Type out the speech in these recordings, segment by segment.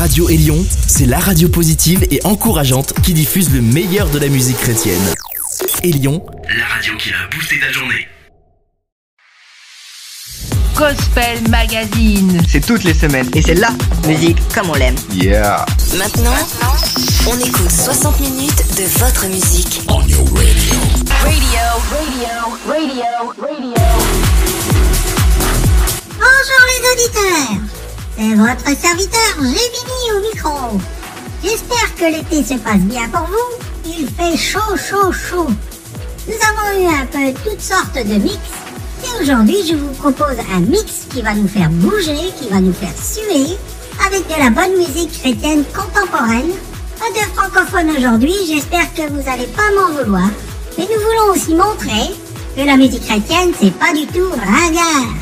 Radio Élion, c'est la radio positive et encourageante qui diffuse le meilleur de la musique chrétienne. Élion, la radio qui a boosté ta journée. Gospel Magazine. C'est toutes les semaines et c'est la musique comme on l'aime. Yeah. Maintenant, on écoute 60 minutes de votre musique. On your radio. Radio, radio, radio, radio. Bonjour les auditeurs, votre serviteur Gémini au micro. J'espère que l'été se passe bien pour vous. Il fait chaud, chaud, chaud. Nous avons eu un peu toutes sortes de mix. Et aujourd'hui, je vous propose un mix qui va nous faire bouger, qui va nous faire suer, avec de la bonne musique chrétienne contemporaine. Pas de francophone aujourd'hui, j'espère que vous allez pas m'en vouloir. Mais nous voulons aussi montrer que la musique chrétienne, c'est pas du tout ringard.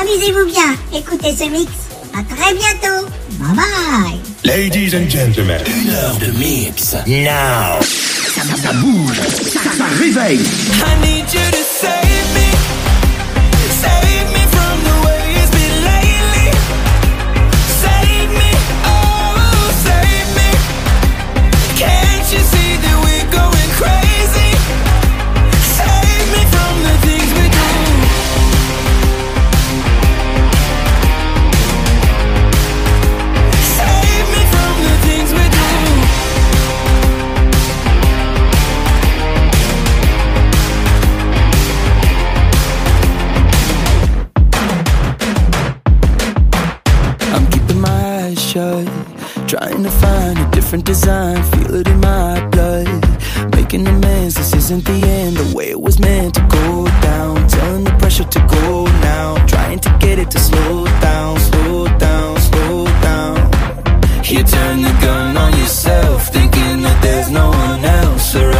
Amusez-vous bien, écoutez ce mix. À très bientôt. Bye bye. Ladies and gentlemen, Une heure de mix. Now. Ça, ça bouge, ça, ça réveille. I need you to save me, save me from the way it's been lately. Save me, oh, save me. Can't you see trying to find a different design, feel it in my blood. Making amends, this isn't the end, the way it was meant to go down. Telling the pressure to go now, trying to get it to slow down, slow down, slow down. You turn the gun on yourself, thinking that there's no one else around.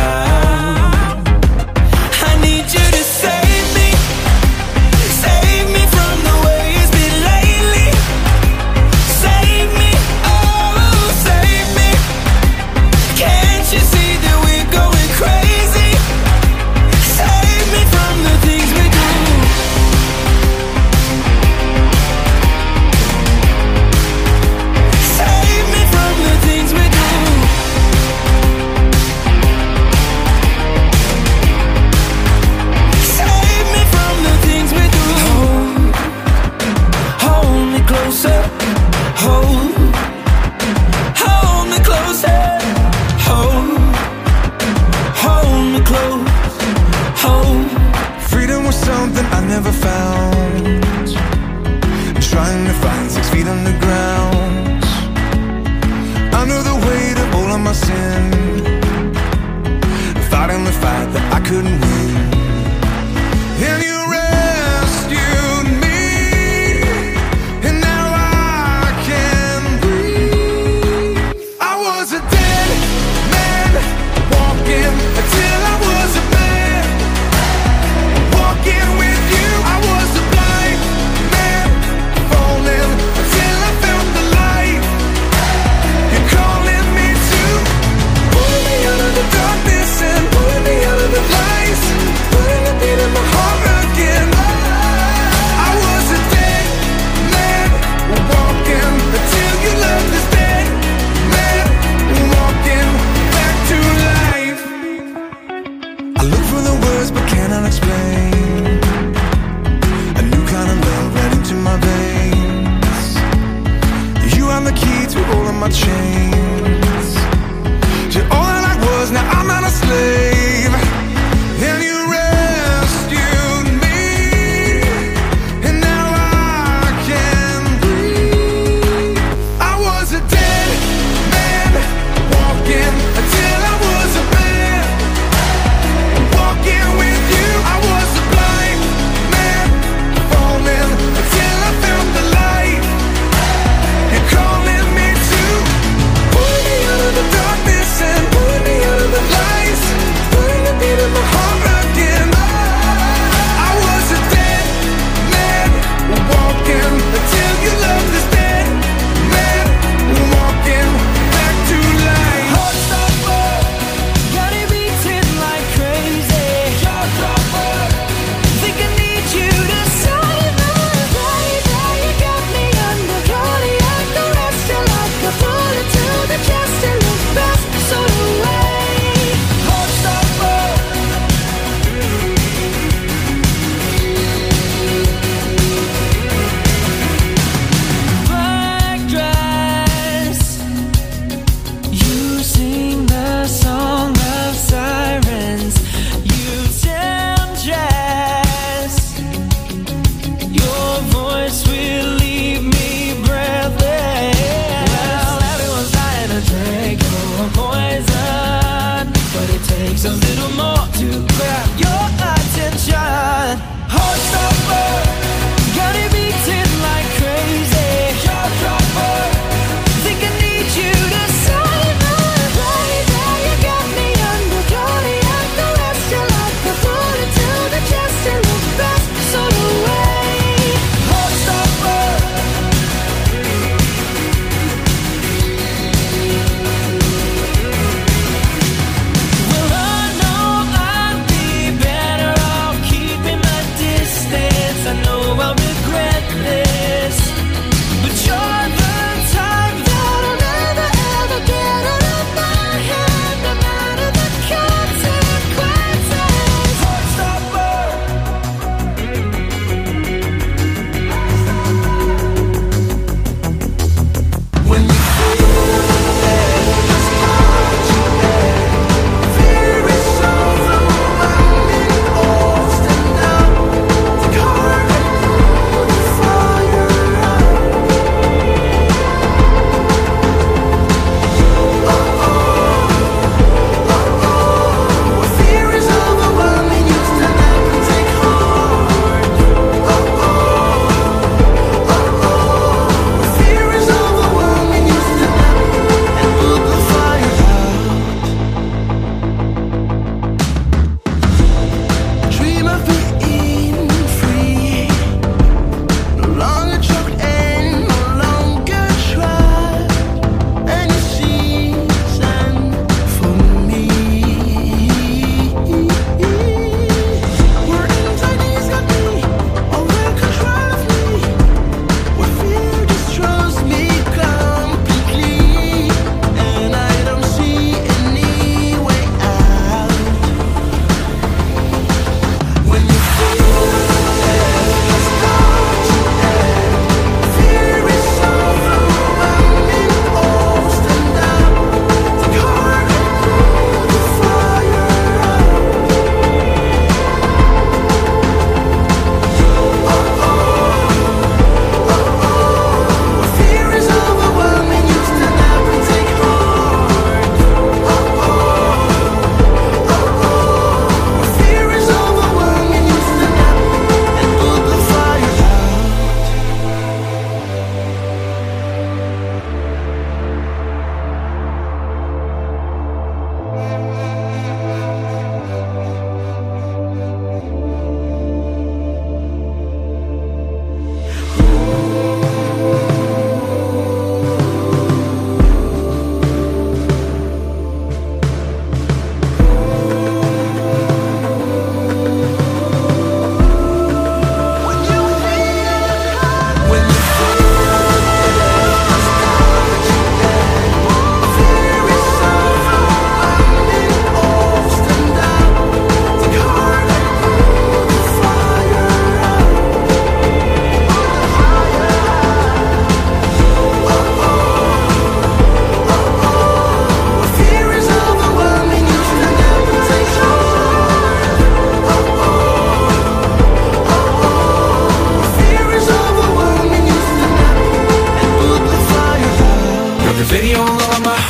video on all my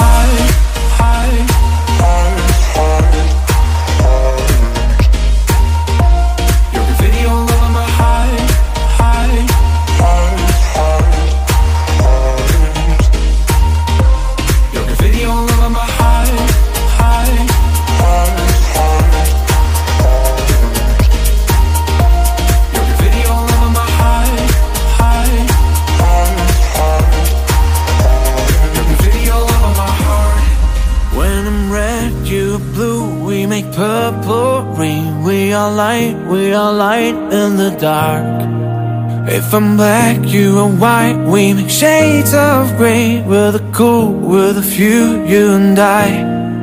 If I'm black, you are white. We make shades of grey We're the cool, we're the few You and I,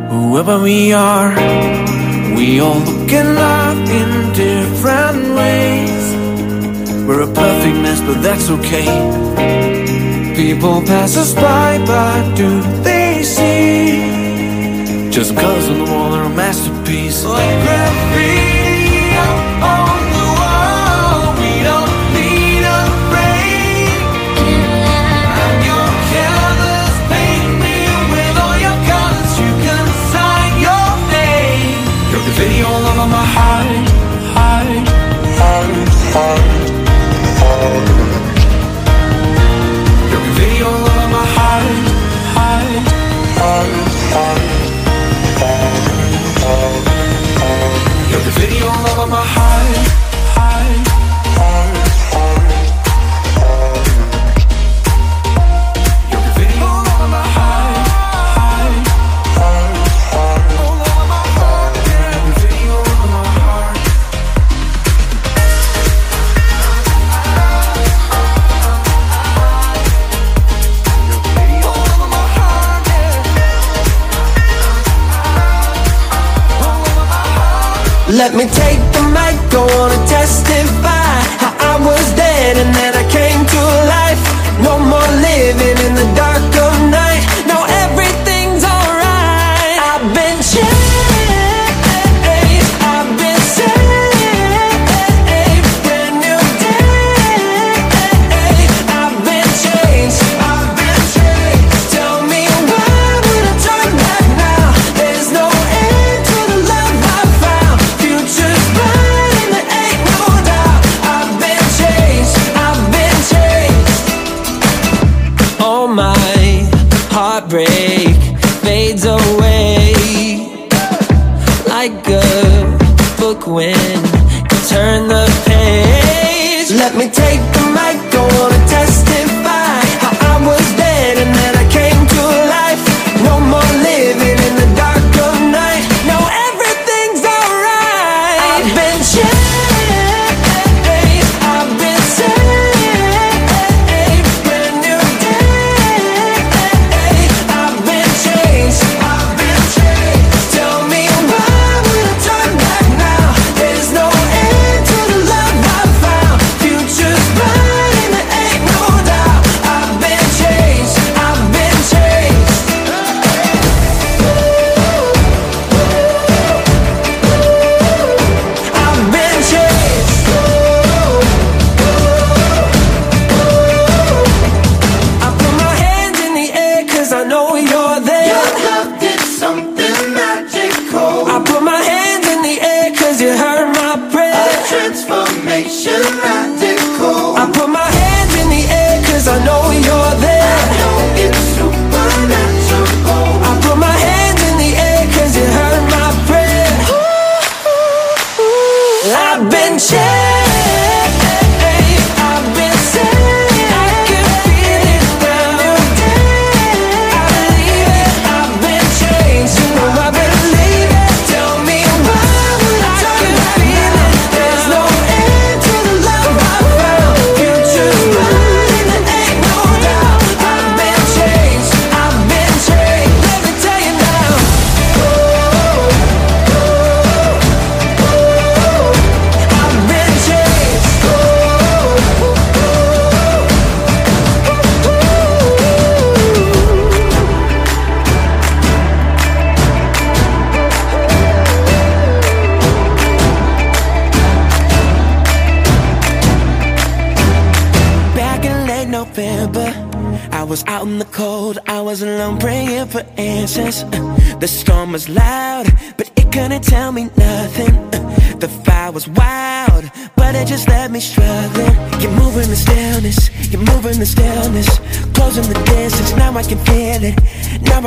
whoever we are We all look and love in different ways. We're a perfect mess, but that's okay. People pass us by, but do they see? Just cause on the wall are a masterpiece. Like graffiti video love on my heart, heart, heart, heart, video all on my heart, heart, heart, heart, video on my heart. Let me take the mic, I wanna testify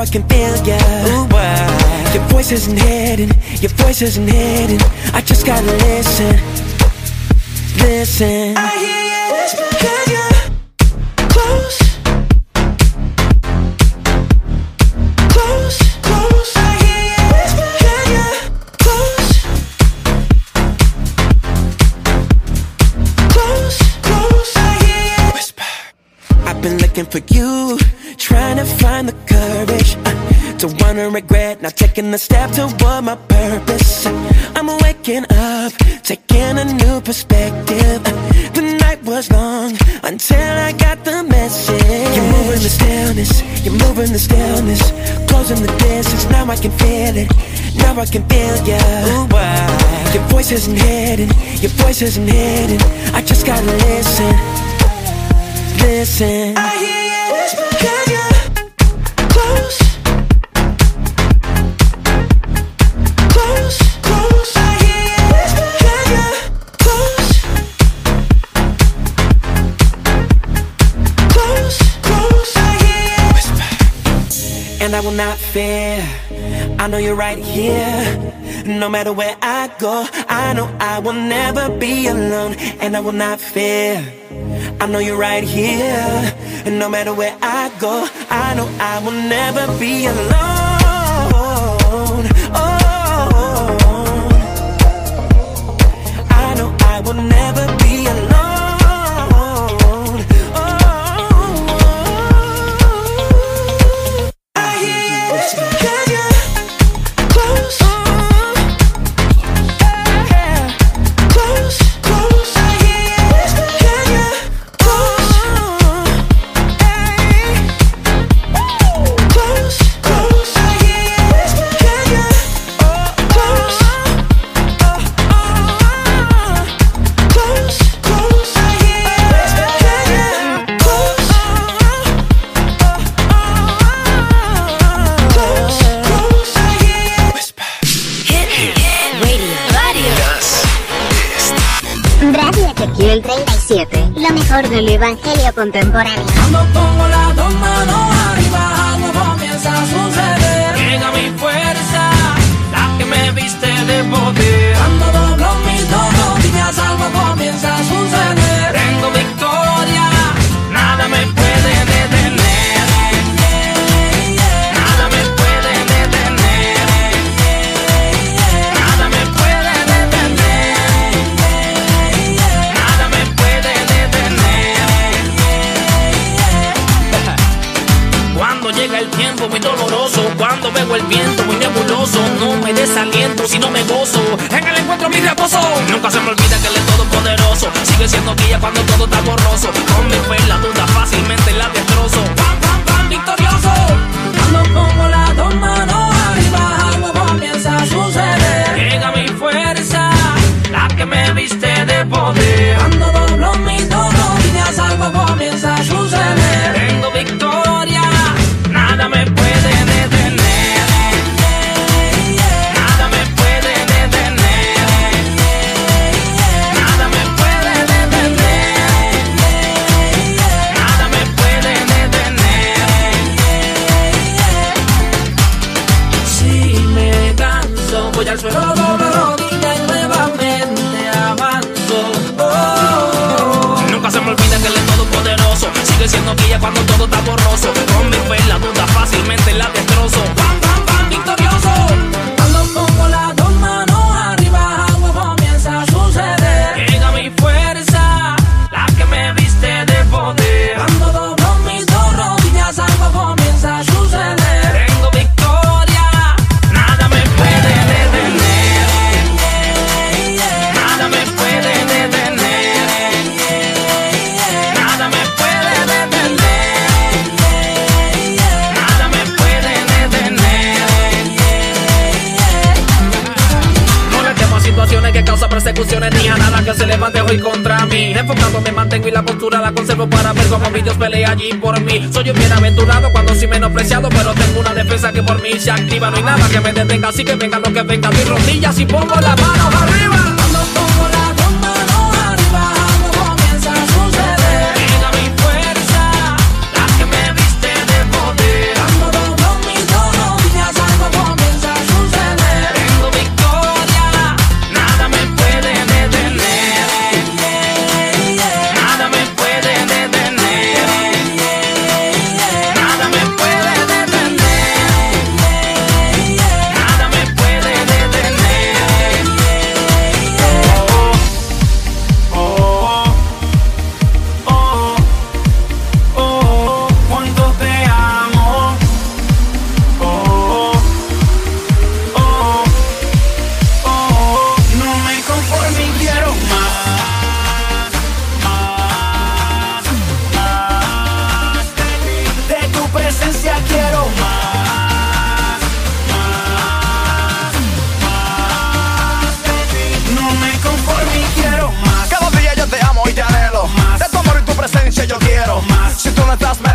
I can feel ya. Ooh. Your voice isn't hidden, your voice isn't hidden. I just gotta listen, listen. I hear you whisper, can you close? Close, close. I hear you whisper, can you close? Close, close. I hear you whisper. I've been looking for you, trying to find the courage uh, to wanna regret not taking the step toward my purpose. I'm waking up, taking a new perspective. Uh, The night was long until I got the message. You're moving the stillness, you're moving the stillness, closing the distance. Now I can feel it, now I can feel ya. Ooh, wow. Your voice isn't hidden, your voice isn't hidden. I just gotta listen listen. I hear and I will not fear. I know you're right here. No matter where I go, I know I will never be alone, and I will not fear. I know you're right here. No matter where I go, I know I will never be alone. Oh, I know I will never del evangelio contemporáneo. Cuando comienza a suceder. No me desaliento, sino me gozo. En el encuentro mi reposo. Nunca se me olvida que él es todopoderoso. Sigue siendo guía cuando todo está borroso. Con mi fe la duda fácilmente la destrozo. Soy un bienaventurado cuando soy menospreciado, pero tengo una defensa que por mí se activa. No hay nada que me detenga, así que venga lo que venga. Mis rodillas y pongo las manos arriba. fast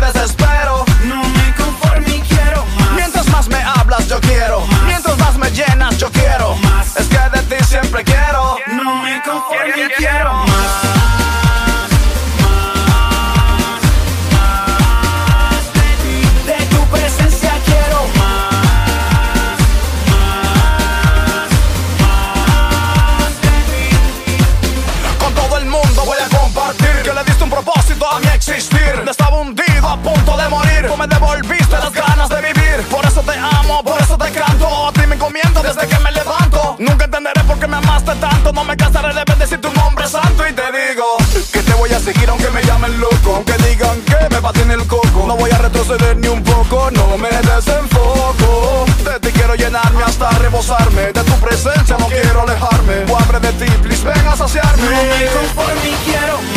De tu presencia no quiero alejarme. O abre de ti, please ven a saciarme. No me conformo y quiero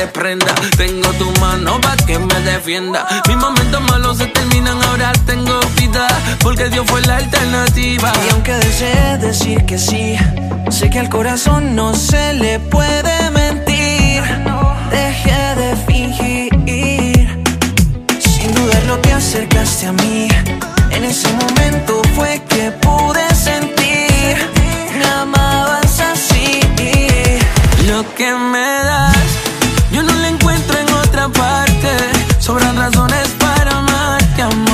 se desprenda. Tengo tu mano pa' que me defienda. Mis momentos malos se terminan, ahora tengo vida. Porque Dios fue la alternativa. Y aunque desee decir que sí, sé que al corazón no se le puede mentir. Dejé de fingir. Sin dudarlo te acercaste a mí. En ese momento fue que pude sentir. Me amabas así. Lo que me das, Sobran razones para amarte, amor.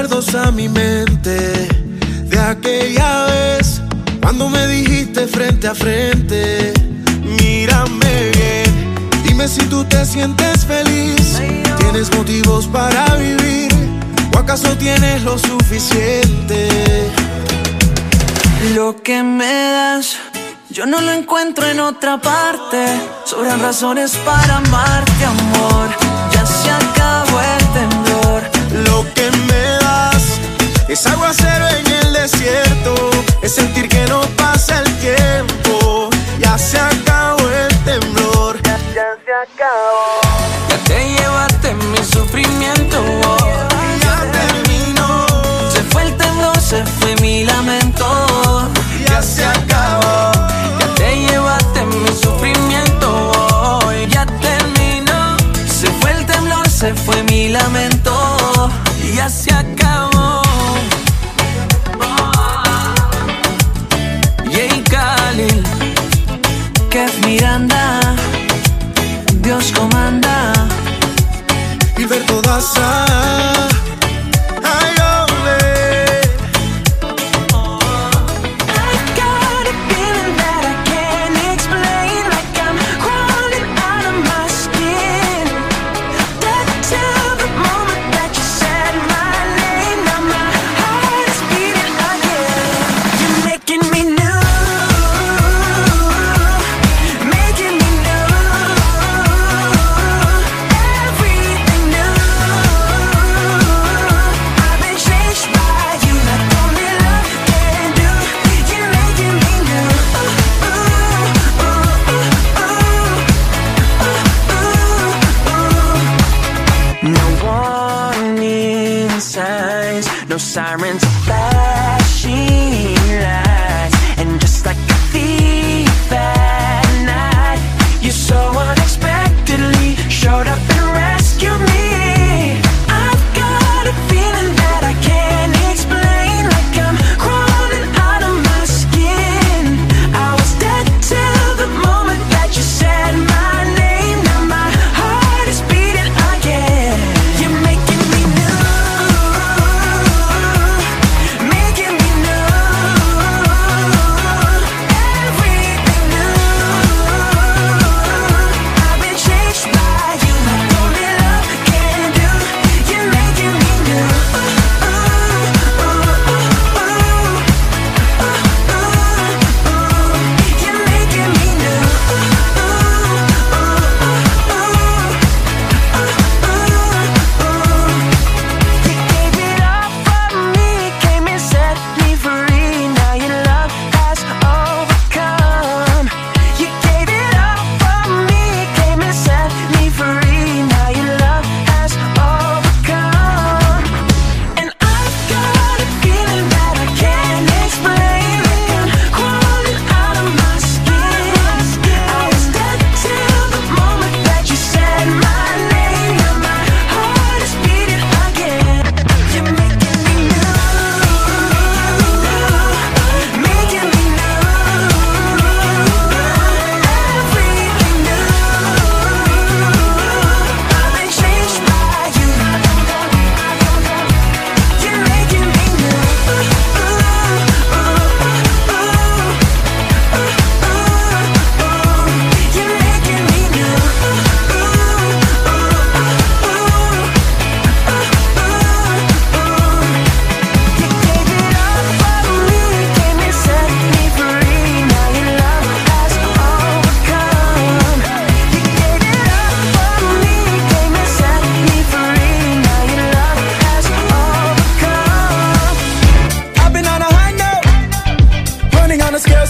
Recuerdos a mi mente de aquella vez cuando me dijiste frente a frente, mírame bien, dime si tú te sientes feliz, tienes motivos para vivir o acaso tienes lo suficiente. Lo que me das, yo no lo encuentro en otra parte. Sobran razones para amarte, amor. Es aguacero en el desierto, es sentir que no pasa el tiempo. Ya se acabó el temblor. Ya, se acabó. Ya te llevaste mi sufrimiento. oh. Ya terminó. Se fue el temblor, se fue mi lamento. Ya se acabó. Ya te llevaste mi sufrimiento. oh. Ya terminó. Se fue el temblor, se fue mi lamento. Ya se acabó.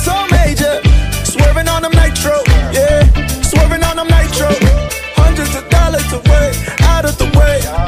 so major. Swerving on them nitro, yeah. Swerving on them nitro. Hundreds of dollars away, out of the way.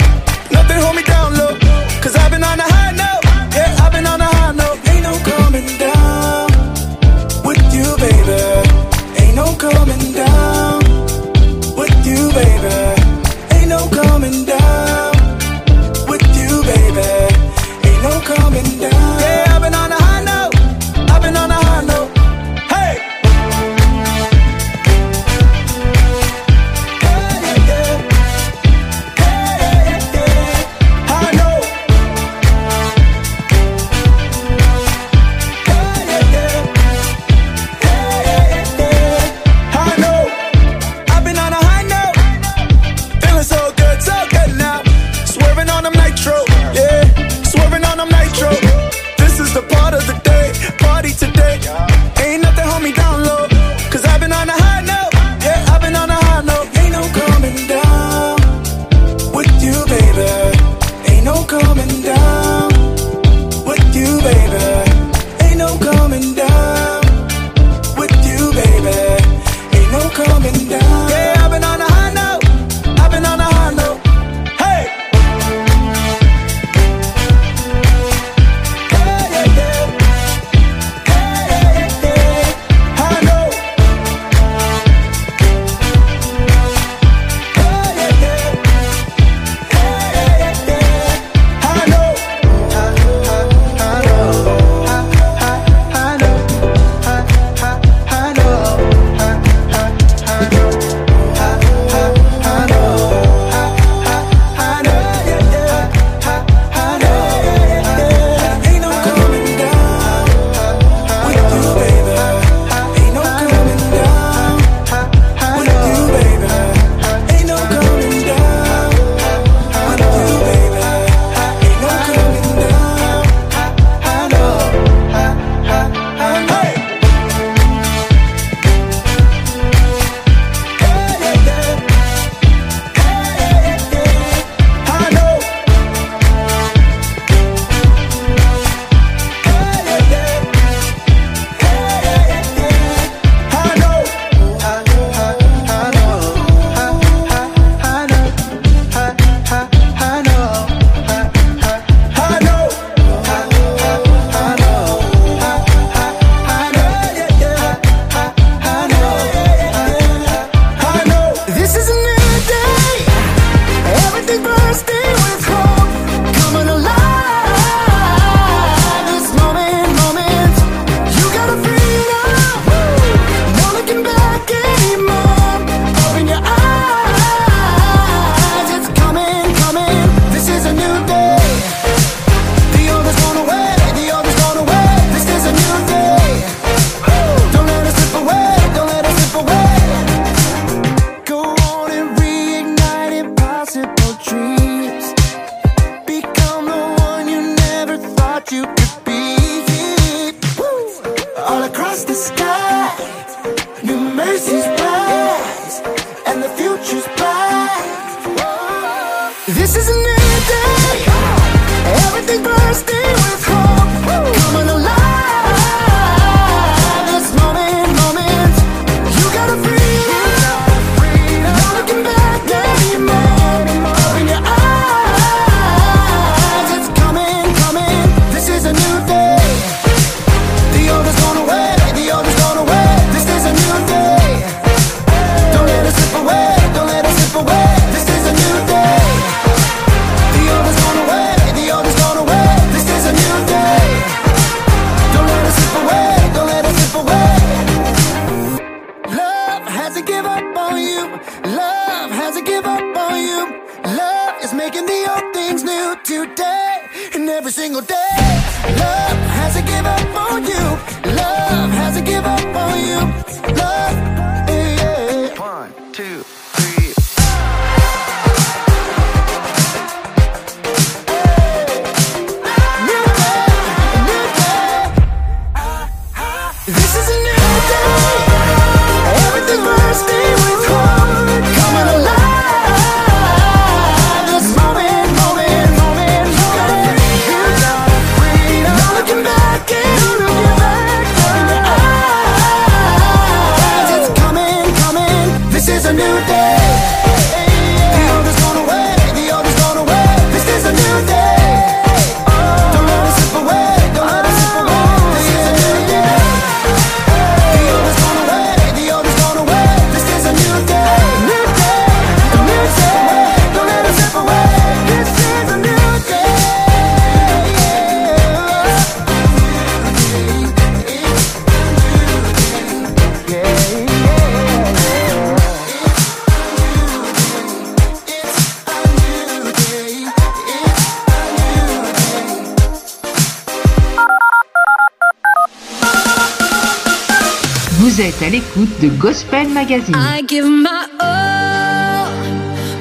à l'écoute de Gospel Magazine. I give my all,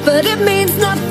but it means nothing.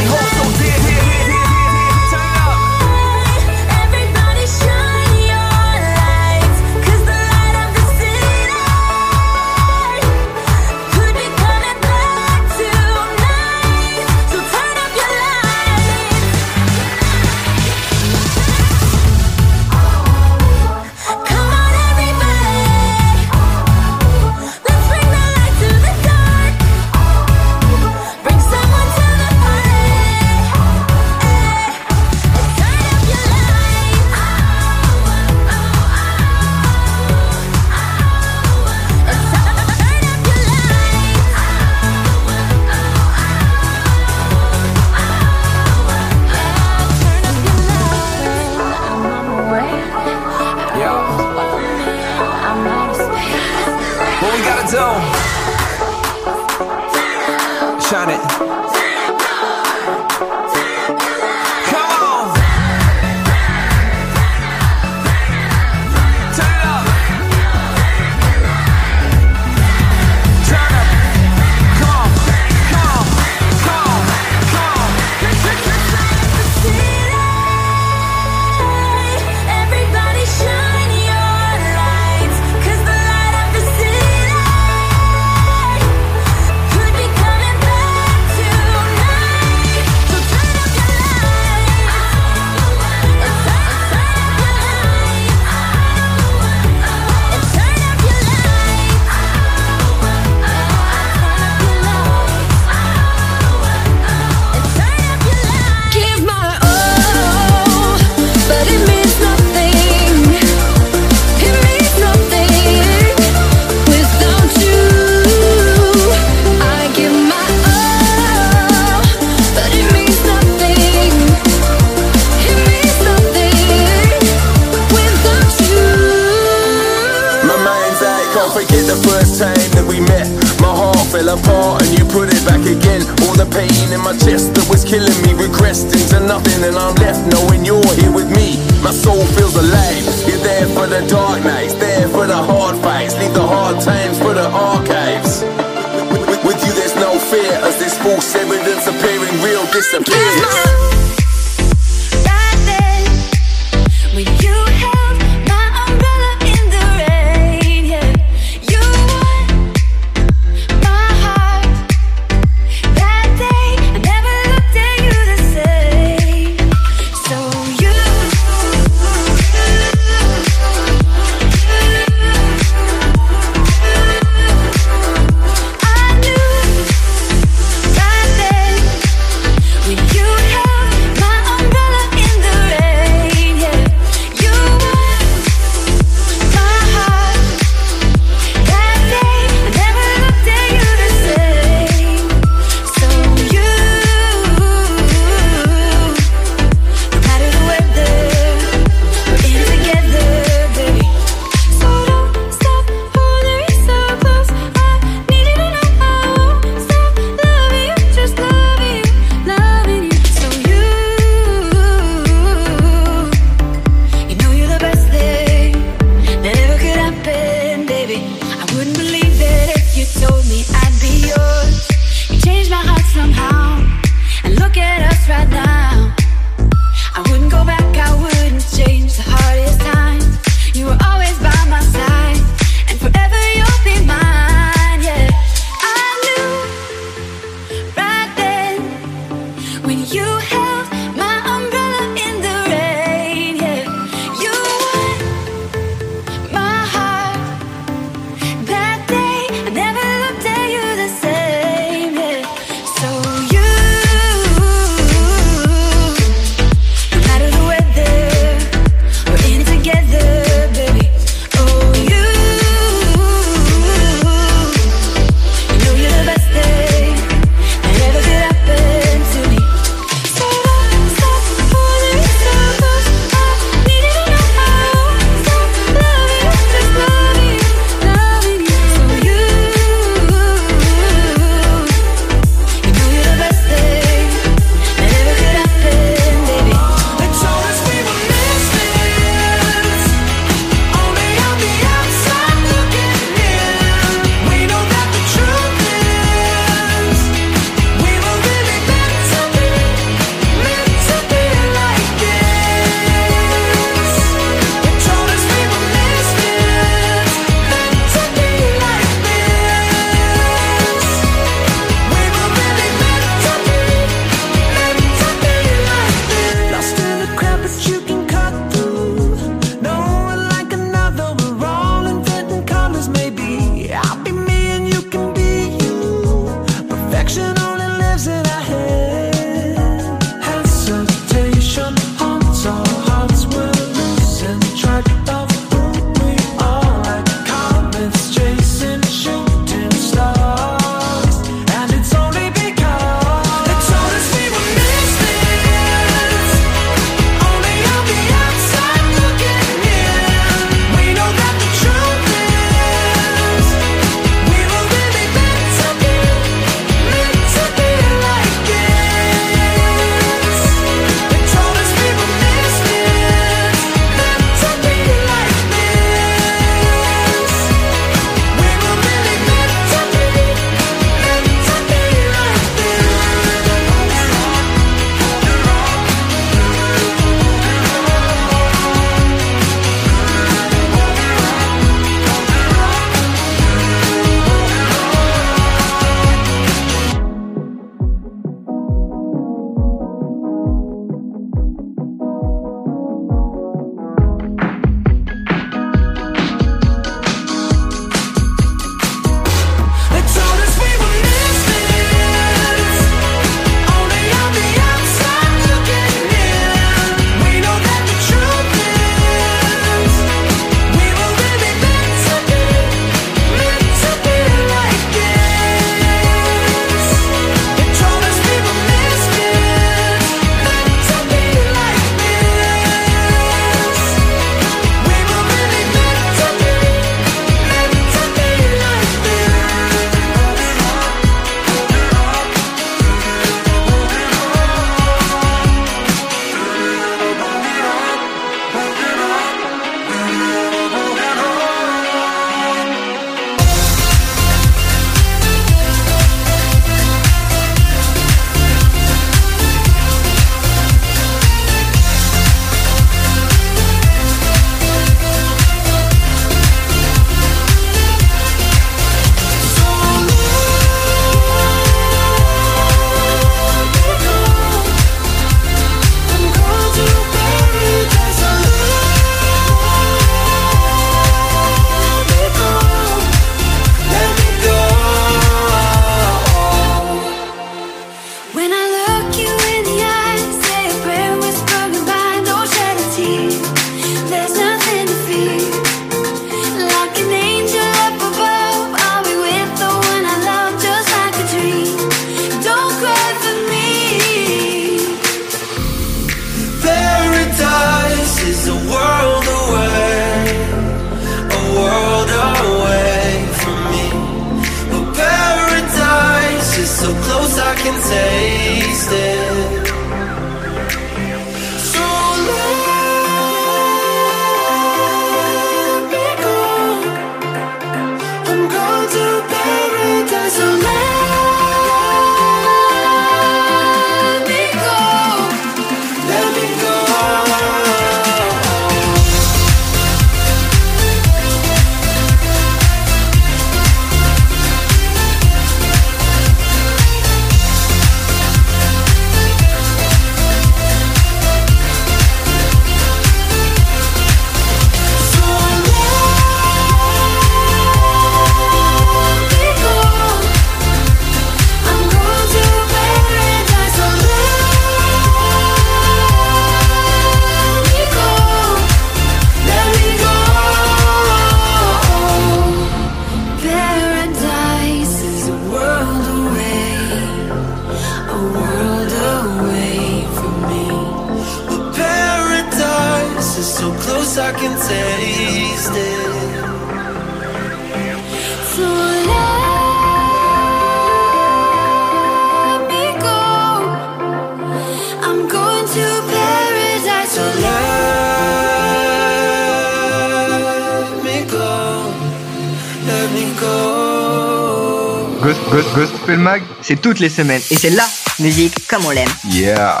Mag, c'est toutes les semaines. Et c'est la musique comme on l'aime. Yeah.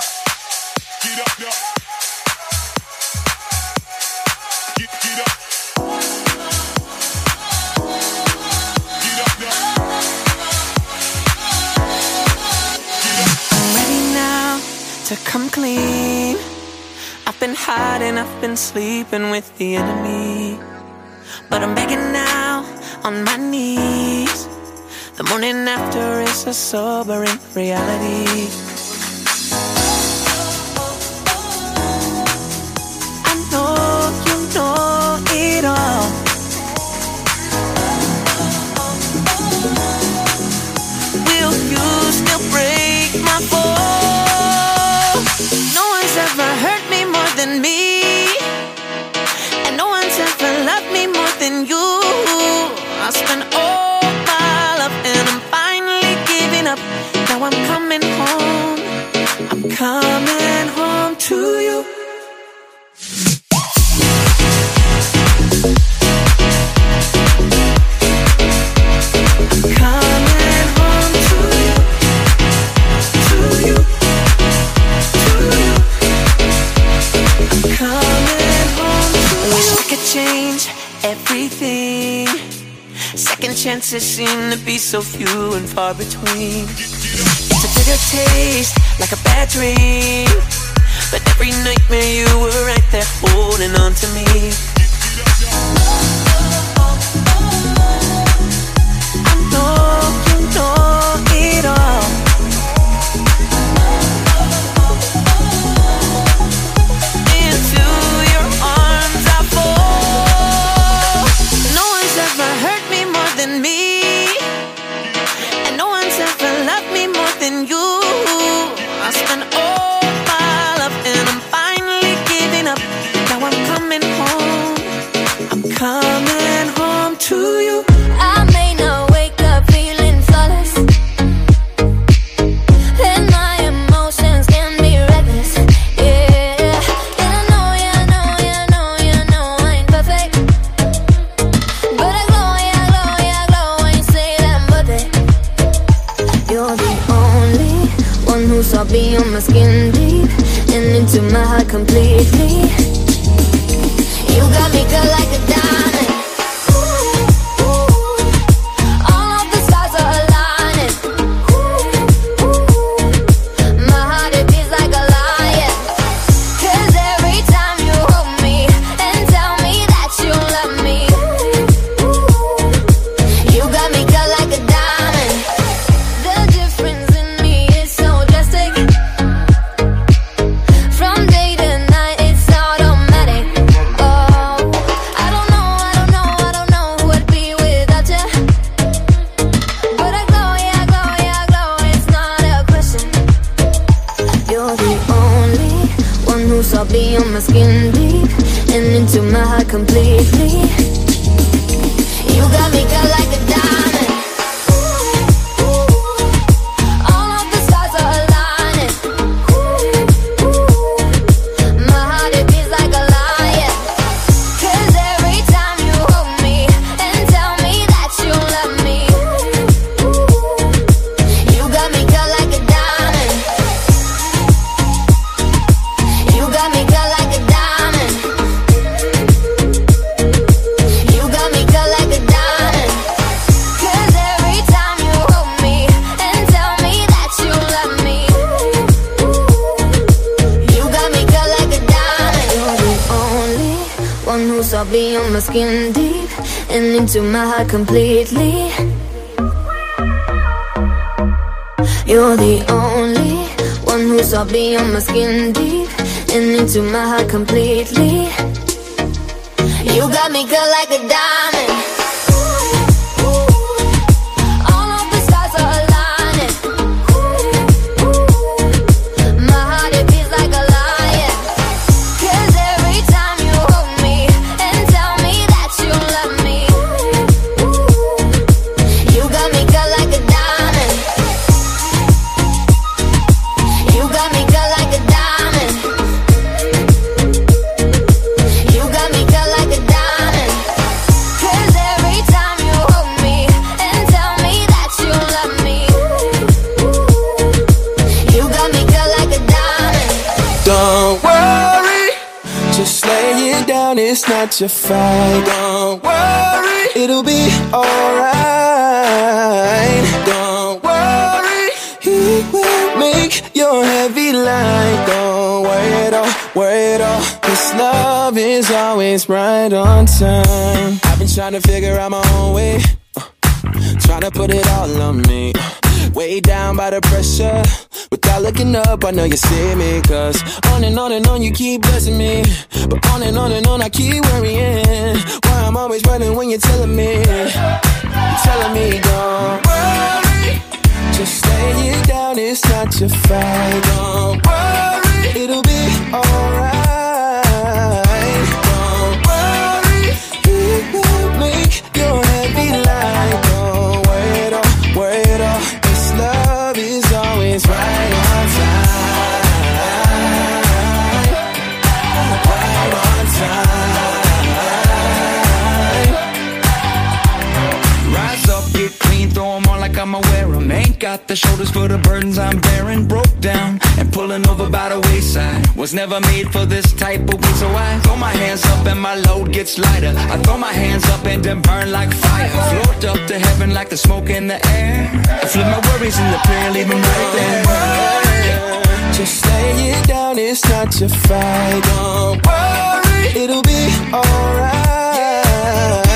come clean. I've been hiding, I've been sleeping with the enemy. But I'm begging now on my knees. The morning after is a sobering reality. I'm coming home to you. i could change everything. Second chances seem to be so few and far between bitter taste, like a bad dream. But every nightmare you were right there holding on to me. It's not your fight. Don't worry, it'll be alright. Don't worry, he will make your heavy line. Don't worry at all, worry at all. This love is always right on time. I've been trying to figure out my own way, uh, trying to put it all on me. Way down by the pressure. Without looking up, I know you see me. Cause on and on and on, you keep blessing me. But on and on and on, I keep worrying. Why I'm always running when you're telling me. You're telling me, don't worry. Just lay it down, it's not your fight. Don't worry, it'll be alright. Don't worry, he will make got the shoulders for the burdens I'm bearing. Broke down and pulling over by the wayside. Was never made for this type of weight, so I throw my hands up and my load gets lighter. I throw my hands up and then burn like fire. Float up to heaven like the smoke in the air. I flip my worries in the prayer, leave 'em right there. Worry, Just lay it down, it's not your fight. Don't worry, it'll be alright.